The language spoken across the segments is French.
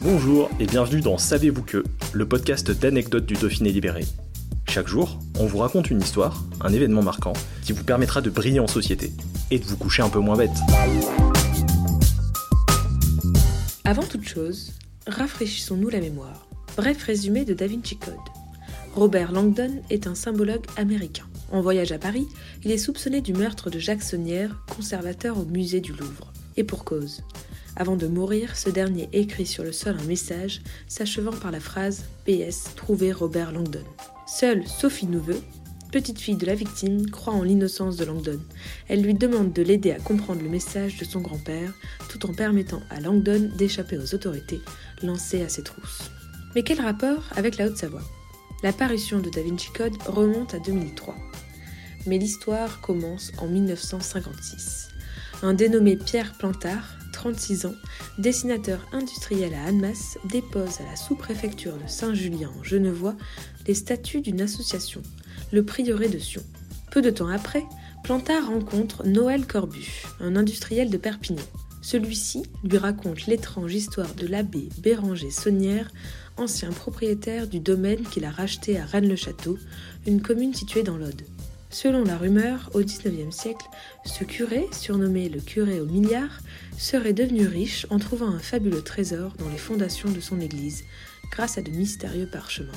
Bonjour et bienvenue dans Savez-vous que, le podcast d'anecdotes du Dauphiné libéré. Chaque jour, on vous raconte une histoire, un événement marquant, qui vous permettra de briller en société et de vous coucher un peu moins bête. Avant toute chose, rafraîchissons-nous la mémoire. Bref résumé de Da Vinci Code. Robert Langdon est un symbologue américain. En voyage à Paris, il est soupçonné du meurtre de Jacques Saunière, conservateur au musée du Louvre. Et pour cause. Avant de mourir, ce dernier écrit sur le sol un message s'achevant par la phrase PS Trouver Robert Langdon. Seule Sophie Nouveux, petite fille de la victime, croit en l'innocence de Langdon. Elle lui demande de l'aider à comprendre le message de son grand-père, tout en permettant à Langdon d'échapper aux autorités lancées à ses trousses. Mais quel rapport avec la Haute-Savoie? La parution de Da Vinci Code remonte à 2003. Mais l'histoire commence en 1956. Un dénommé Pierre Plantard 36 ans, dessinateur industriel à Annemasse, dépose à la sous-préfecture de Saint-Julien en Genevois les statuts d'une association, le prieuré de Sion. Peu de temps après, Plantard rencontre Noël Corbu, un industriel de Perpignan. Celui-ci lui raconte l'étrange histoire de l'abbé Béranger Saunière, ancien propriétaire du domaine qu'il a racheté à Rennes-le-Château, une commune située dans l'Aude. Selon la rumeur, au XIXe siècle, ce curé, surnommé le curé au milliard, serait devenu riche en trouvant un fabuleux trésor dans les fondations de son église, grâce à de mystérieux parchemins.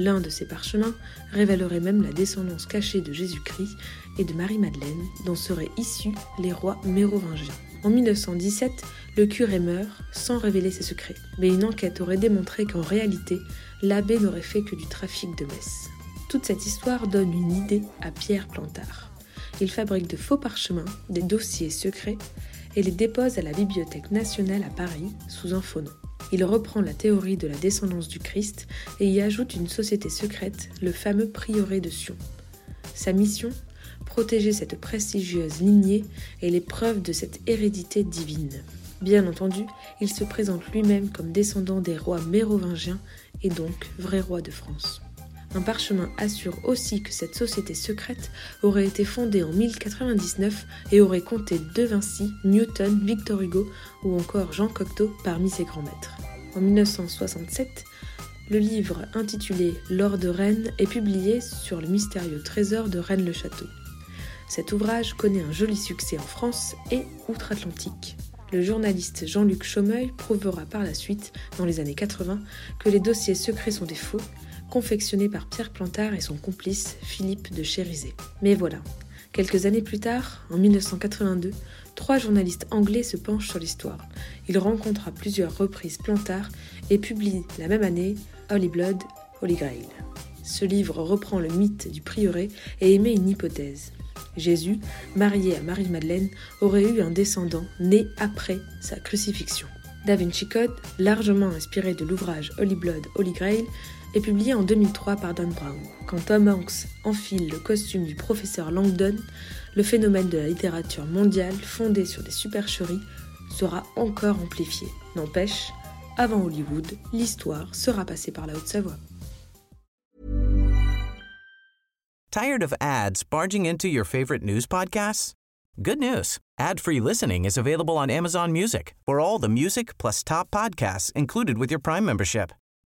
L'un de ces parchemins révélerait même la descendance cachée de Jésus-Christ et de Marie-Madeleine, dont seraient issus les rois mérovingiens. En 1917, le curé meurt sans révéler ses secrets, mais une enquête aurait démontré qu'en réalité, l'abbé n'aurait fait que du trafic de messes. Toute cette histoire donne une idée à Pierre Plantard. Il fabrique de faux parchemins, des dossiers secrets, et les dépose à la Bibliothèque nationale à Paris sous un faux nom. Il reprend la théorie de la descendance du Christ et y ajoute une société secrète, le fameux prieuré de Sion. Sa mission Protéger cette prestigieuse lignée et les preuves de cette hérédité divine. Bien entendu, il se présente lui-même comme descendant des rois mérovingiens et donc vrai roi de France. Un parchemin assure aussi que cette société secrète aurait été fondée en 1099 et aurait compté De Vinci, Newton, Victor Hugo ou encore Jean Cocteau parmi ses grands maîtres. En 1967, le livre intitulé L'or de Rennes est publié sur le mystérieux trésor de Rennes-le-Château. Cet ouvrage connaît un joli succès en France et outre-Atlantique. Le journaliste Jean-Luc Chaumeuil prouvera par la suite, dans les années 80, que les dossiers secrets sont des faux confectionné par Pierre Plantard et son complice Philippe de Chérizet. Mais voilà, quelques années plus tard, en 1982, trois journalistes anglais se penchent sur l'histoire. Ils rencontrent à plusieurs reprises Plantard et publient la même année Holy Blood, Holy Grail. Ce livre reprend le mythe du prieuré et émet une hypothèse. Jésus, marié à Marie-Madeleine, aurait eu un descendant né après sa crucifixion. Da Vinci Code, largement inspiré de l'ouvrage Holy Blood, Holy Grail, est publié en 2003 par Dan Brown. Quand Tom Hanks enfile le costume du professeur Langdon, le phénomène de la littérature mondiale fondée sur des supercheries sera encore amplifié. N'empêche, avant Hollywood, l'histoire sera passée par la Haute-Savoie. Tired of ads barging into your favorite news podcasts? Good news. Ad-free listening is available on Amazon Music. For all the music plus top podcasts included with your Prime membership.